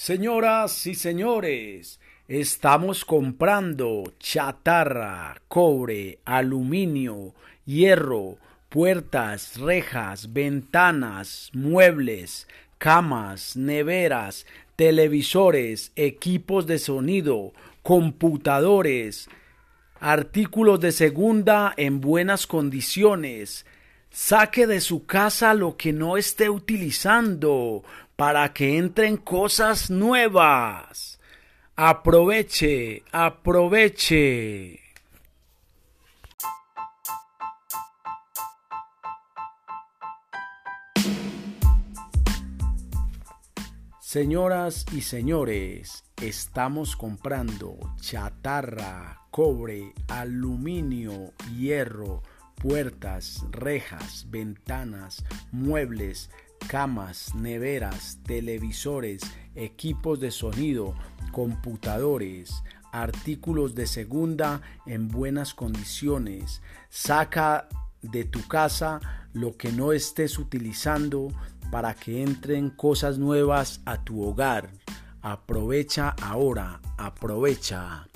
Señoras y señores, estamos comprando chatarra, cobre, aluminio, hierro, puertas, rejas, ventanas, muebles, camas, neveras, televisores, equipos de sonido, computadores, artículos de segunda en buenas condiciones. Saque de su casa lo que no esté utilizando para que entren cosas nuevas. Aproveche, aproveche. Señoras y señores, estamos comprando chatarra, cobre, aluminio, hierro, puertas, rejas, ventanas, muebles, camas, neveras, televisores, equipos de sonido, computadores, artículos de segunda en buenas condiciones. Saca de tu casa lo que no estés utilizando para que entren cosas nuevas a tu hogar. Aprovecha ahora, aprovecha.